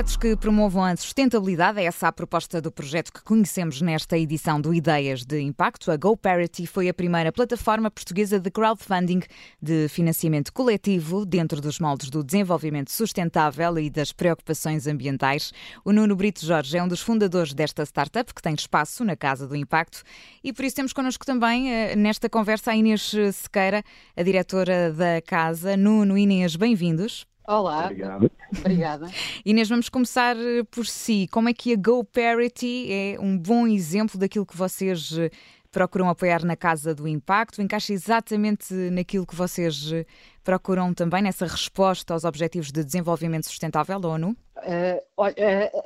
Projetos que promovam a sustentabilidade é essa a proposta do projeto que conhecemos nesta edição do Ideias de Impacto. A GoParity foi a primeira plataforma portuguesa de crowdfunding de financiamento coletivo dentro dos moldes do desenvolvimento sustentável e das preocupações ambientais. O Nuno Brito Jorge é um dos fundadores desta startup que tem espaço na Casa do Impacto e por isso temos connosco também eh, nesta conversa a Inês Sequeira, a diretora da casa. Nuno, Inês, bem-vindos. Olá. Obrigado. Obrigada. Inês, vamos começar eh, por si. Como é que a GoParity é um bom exemplo daquilo que vocês eh, procuram apoiar na Casa do Impacto? Encaixa exatamente naquilo que vocês eh, procuram também, nessa resposta aos Objetivos de Desenvolvimento Sustentável da ONU? Uh,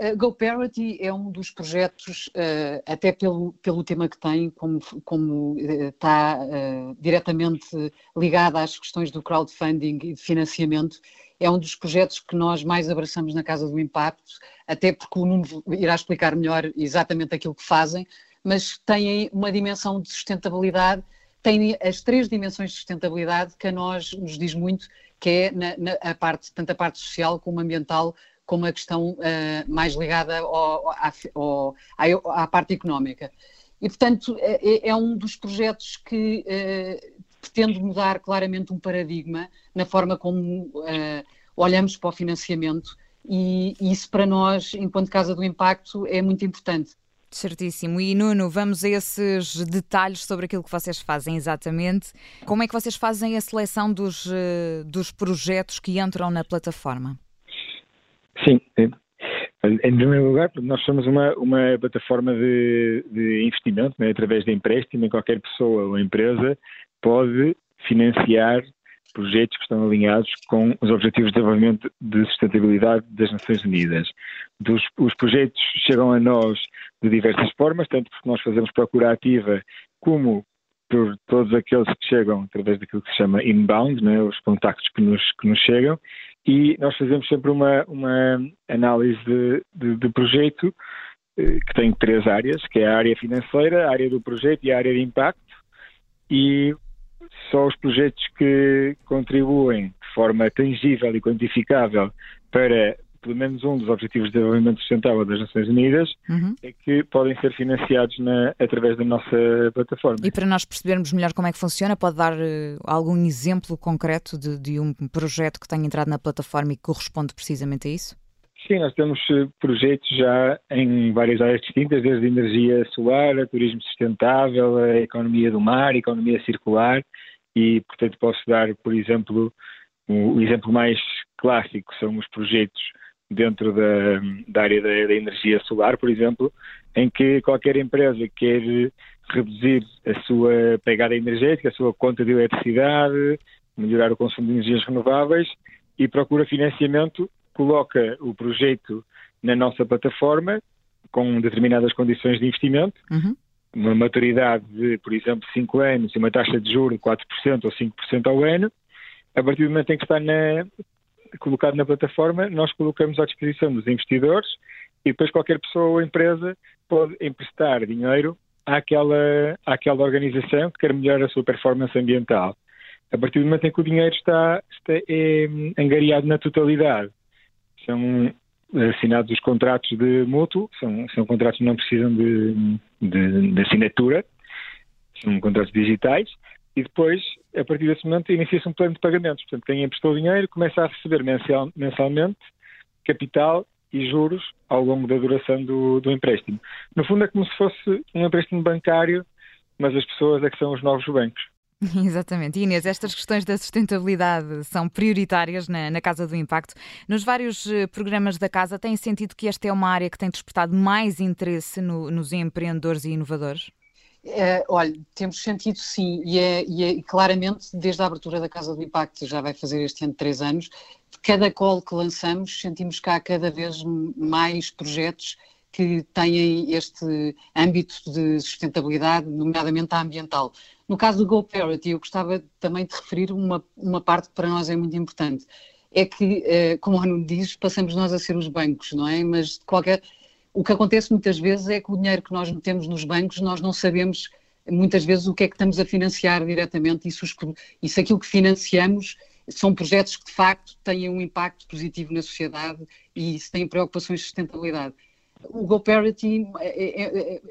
a GoParity é um dos projetos, uh, até pelo, pelo tema que tem, como, como uh, está diretamente ligado às questões do crowdfunding e de financiamento, é um dos projetos que nós mais abraçamos na Casa do Impacto, até porque o Nuno irá explicar melhor exatamente aquilo que fazem, mas têm uma dimensão de sustentabilidade, têm as três dimensões de sustentabilidade que a nós nos diz muito, que é na, na a parte, tanto a parte social como ambiental, como a questão uh, mais ligada ao, ao, à, à, parte económica. E, portanto, é, é, é um dos projetos que uh, pretende mudar claramente um paradigma na forma como uh, olhamos para o financiamento e isso para nós, enquanto Casa do Impacto, é muito importante. Certíssimo. E Nuno, vamos a esses detalhes sobre aquilo que vocês fazem exatamente. Como é que vocês fazem a seleção dos, uh, dos projetos que entram na plataforma? Sim, em primeiro lugar, nós somos uma, uma plataforma de, de investimento, né, através de empréstimo, em qualquer pessoa ou empresa pode financiar projetos que estão alinhados com os Objetivos de Desenvolvimento de Sustentabilidade das Nações Unidas. Dos, os projetos chegam a nós de diversas formas, tanto porque nós fazemos procura ativa, como por todos aqueles que chegam através daquilo que se chama inbound, né, os contactos que nos, que nos chegam, e nós fazemos sempre uma, uma análise de, de, de projeto eh, que tem três áreas, que é a área financeira, a área do projeto e a área de impacto, e só os projetos que contribuem de forma tangível e quantificável para pelo menos um dos Objetivos de Desenvolvimento Sustentável das Nações Unidas uhum. é que podem ser financiados na, através da nossa plataforma. E para nós percebermos melhor como é que funciona, pode dar uh, algum exemplo concreto de, de, um projeto que tenha entrado na plataforma e que corresponde precisamente a isso? Sim, nós temos eh, projetos já em várias áreas distintas, desde energia solar, a turismo sustentável, a economia do mar, a economia circular, e, portanto, posso dar, por exemplo, o, exemplo mais clássico são os projetos dentro da, da área da, da, energia solar, por exemplo, em que qualquer empresa quer reduzir a sua pegada energética, a sua conta de eletricidade, melhorar o consumo de energias renováveis e procura financiamento coloca o projeto na nossa plataforma com determinadas condições de investimento, uhum. uma maturidade de, por exemplo, 5 anos e uma taxa de juros de 4% ou 5% ao ano. A partir do momento em que está na, colocado na plataforma, nós colocamos à disposição dos investidores e depois qualquer pessoa ou empresa pode emprestar dinheiro àquela, àquela organização que quer melhorar a sua performance ambiental. A partir do momento em que o dinheiro está, está é, angariado na totalidade são assinados os contratos de mútuo, são, são contratos que não precisam de, de, de assinatura, são contratos digitais, e depois, a partir desse momento, inicia-se um plano de pagamentos. Portanto, quem emprestou dinheiro começa a receber mensal, mensalmente capital e juros ao longo da duração do, do empréstimo. No fundo, é como se fosse um empréstimo bancário, mas as pessoas é que são os novos bancos. Exatamente. Inês, estas questões da sustentabilidade são prioritárias na, na, Casa do Impacto. Nos vários eh, programas da Casa, tem sentido que esta é uma área que tem despertado mais interesse no, nos empreendedores e inovadores? É, olha, temos sentido sim, e, é, e é, claramente desde a abertura da Casa do Impacto, já vai fazer este ano três anos, de cada call que lançamos, sentimos que há cada vez mais projetos que têm este âmbito de sustentabilidade, nomeadamente a ambiental. No caso do GoParity, eu gostava também de referir uma, uma parte que para nós é muito importante. É que, eh, como o Anu diz, passamos nós a ser os bancos, não é? Mas qualquer... o que acontece muitas vezes é que o dinheiro que nós metemos nos bancos, nós não sabemos muitas vezes o que é que estamos a financiar diretamente e se, os... e se aquilo que financiamos são projetos que de facto têm um impacto positivo na sociedade e se têm preocupações de sustentabilidade. O GoParity é, é, é,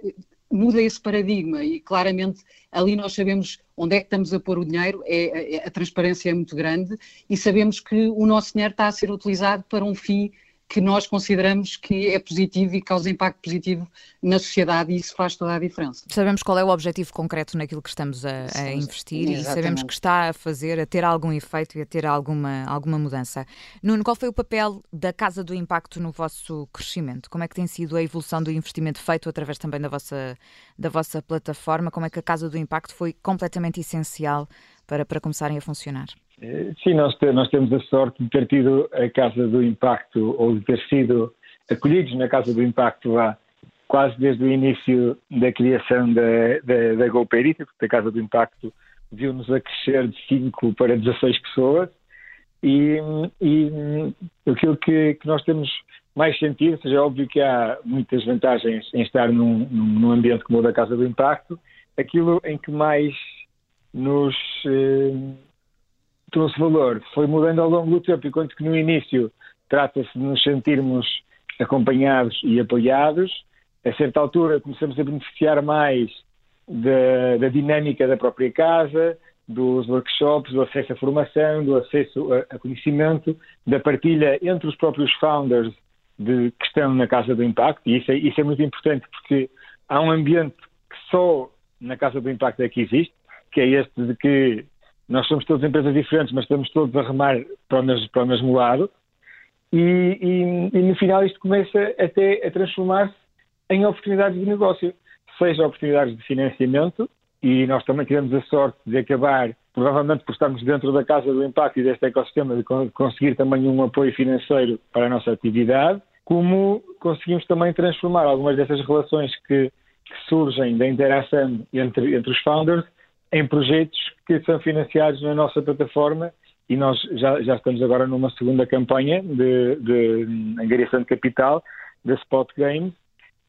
muda esse paradigma e claramente ali nós sabemos onde é que estamos a pôr o dinheiro, é, é, a transparência é muito grande e sabemos que o nosso dinheiro está a ser utilizado para um fim que nós consideramos que é positivo e causa impacto positivo na sociedade e isso faz toda a diferença. Sabemos qual é o objetivo concreto naquilo que estamos a, a investir Exatamente. e sabemos que está a fazer, a ter algum efeito e a ter alguma, alguma mudança. Nuno, qual foi o papel da Casa do Impacto no vosso crescimento? Como é que tem sido a evolução do investimento feito através também da vossa, da vossa plataforma? Como é que a Casa do Impacto foi completamente essencial para, para começarem a funcionar? Eh, sim, nós, nós temos a sorte de ter tido a Casa do Impacto ou de ter sido acolhidos na Casa do Impacto lá quase desde o início da criação da, da, da porque a Casa do Impacto viu-nos a crescer de 5 para 16 pessoas. E, e aquilo que, que, nós temos mais sentido, seja, é óbvio que há muitas vantagens em estar num, num ambiente como o da Casa do Impacto, aquilo em que mais nos eh, trouxe valor foi mudando ao longo do tempo, enquanto que no início trata-se de nos sentirmos acompanhados e apoiados. A certa altura começamos a beneficiar mais da, da dinâmica da própria casa, dos workshops, do acesso à formação, do acesso a, a, conhecimento, da partilha entre os próprios founders de, que estão na Casa do Impacto, e isso é, isso é muito importante porque há um ambiente que só na Casa do Impacto é que existe, que é este de que nós somos todas empresas diferentes, mas estamos todos a remar para o mesmo, para o mesmo lado. E, e, e, no final isto começa até a transformar-se em oportunidades de negócio, seja oportunidades de financiamento, e nós também tivemos a sorte de acabar, provavelmente por estarmos dentro da casa do impacto e deste ecossistema, de conseguir também um apoio financeiro para a nossa atividade, como conseguimos também transformar algumas dessas relações que, que surgem da interação entre, entre os founders em projetos que são financiados na nossa plataforma e nós já, já estamos agora numa segunda campanha de, de angariação de capital da Spot Games,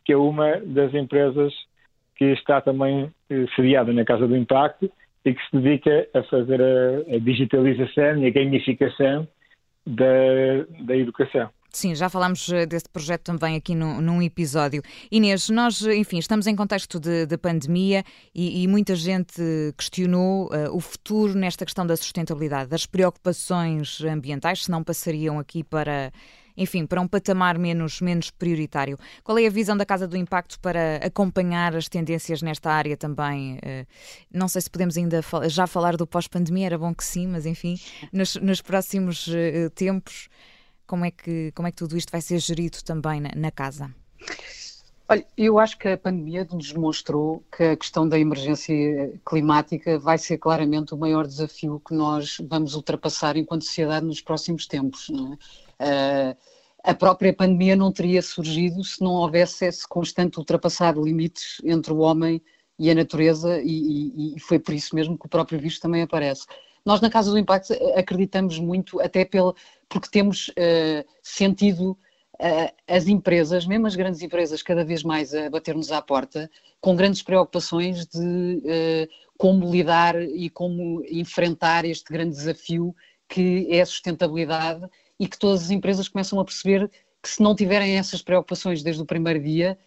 que é uma das empresas que está também eh, sediada na Casa do Impacto e que se dedica a fazer a, a digitalização e a gamificação da, da educação. Sim, já falámos eh, desse projeto também aqui no, num episódio. Inês, nós, enfim, estamos em contexto de, de pandemia e, e, muita gente questionou uh, o futuro nesta questão da sustentabilidade, das preocupações ambientais, se não passariam aqui para, enfim, para um patamar menos, menos prioritário. Qual é a visão da Casa do Impacto para acompanhar as tendências nesta área também? Não sei se podemos ainda já falar do pós-pandemia, era bom que sim, mas enfim, nos, nos próximos tempos. Como é que, como é que tudo isto vai ser gerido também na, na casa? Olha, eu acho que a pandemia nos mostrou que a questão da emergência climática vai ser claramente o maior desafio que nós vamos ultrapassar enquanto sociedade nos próximos tempos. É? Uh, a própria pandemia não teria surgido se não houvesse esse constante ultrapassar de limites entre o homem e a natureza, e, e, e, foi por isso mesmo que o próprio vírus também aparece. Nós, na Casa do Impacto, acreditamos muito, até pelo, porque temos uh, sentido uh, as empresas, mesmo as grandes empresas, cada vez mais a bater-nos à porta, com grandes preocupações de uh, como lidar e como enfrentar este grande desafio que é a sustentabilidade e que todas as empresas começam a perceber que se não tiverem essas preocupações desde o primeiro dia,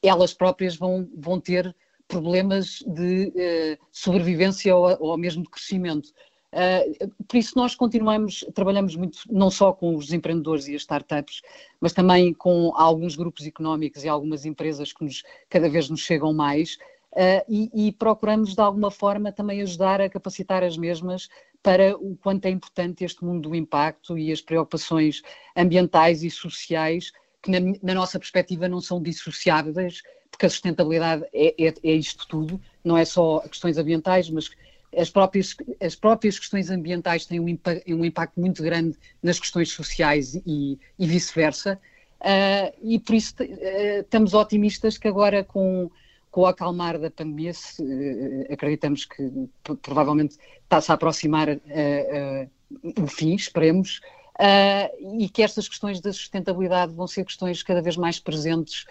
elas próprias vão, vão ter problemas de sobrevivência ou, ou mesmo de crescimento. Uh, por isso nós continuamos, trabalhamos muito não só com os empreendedores e as startups, mas também com alguns grupos económicos e algumas empresas que nos, cada vez nos chegam mais uh, e, e, procuramos de alguma forma também ajudar a capacitar as mesmas para o quanto é importante este mundo do impacto e as preocupações ambientais e sociais que na, na nossa perspectiva não são dissociáveis, porque a sustentabilidade é, é, é isto tudo, não é só questões ambientais, mas as próprias, as próprias questões ambientais têm um, impa um impacto muito grande nas questões sociais e, e vice-versa. Uh, e por isso uh, estamos otimistas que agora com, com o acalmar da pandemia, se, uh, acreditamos que provavelmente está-se a aproximar o fim, esperemos, e que estas questões da sustentabilidade vão ser questões cada vez mais presentes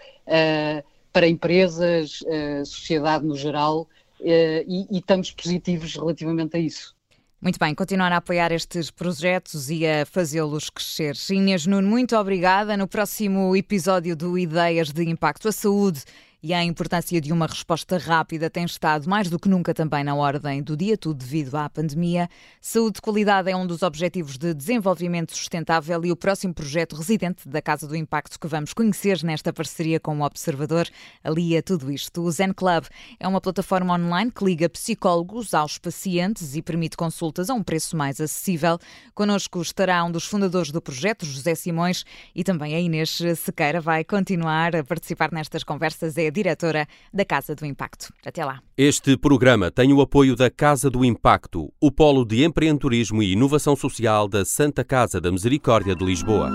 para empresas, sociedade no geral, eh, e, e estamos positivos relativamente a isso. Muito bem, continuar a apoiar estes projetos e a fazê-los crescer. Inês Nuno, muito obrigada. No próximo episódio do Ideias de Impacto, a saúde e a importância de uma resposta rápida tem estado mais do que nunca também na ordem do dia, tudo devido à pandemia. Saúde de qualidade é um dos objetivos de desenvolvimento sustentável e o próximo projeto residente da Casa do Impacto que vamos conhecer nesta parceria com o Observador alia tudo isto. O Zen Club é uma plataforma online que liga psicólogos aos pacientes e permite consultas a um preço mais acessível. Connosco estará um dos fundadores do projeto, José Simões, e também a Inês Sequeira vai continuar a participar nestas conversas. É diretora da Casa do Impacto. Até lá. Este programa tem o apoio da Casa do Impacto, o polo de empreendedorismo e inovação social da Santa Casa da Misericórdia de Lisboa.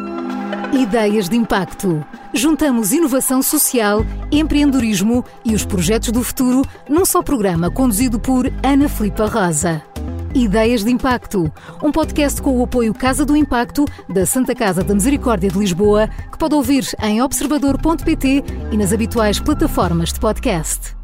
Ideias de Impacto. Juntamos inovação social, empreendedorismo e os projetos do futuro num só programa conduzido por Ana Filipa Rosa. Ideias de Impacto, um podcast com o apoio Casa do Impacto da Santa Casa da Misericórdia de Lisboa, que pode ouvir em observador.pt e nas habituais plataformas de podcast.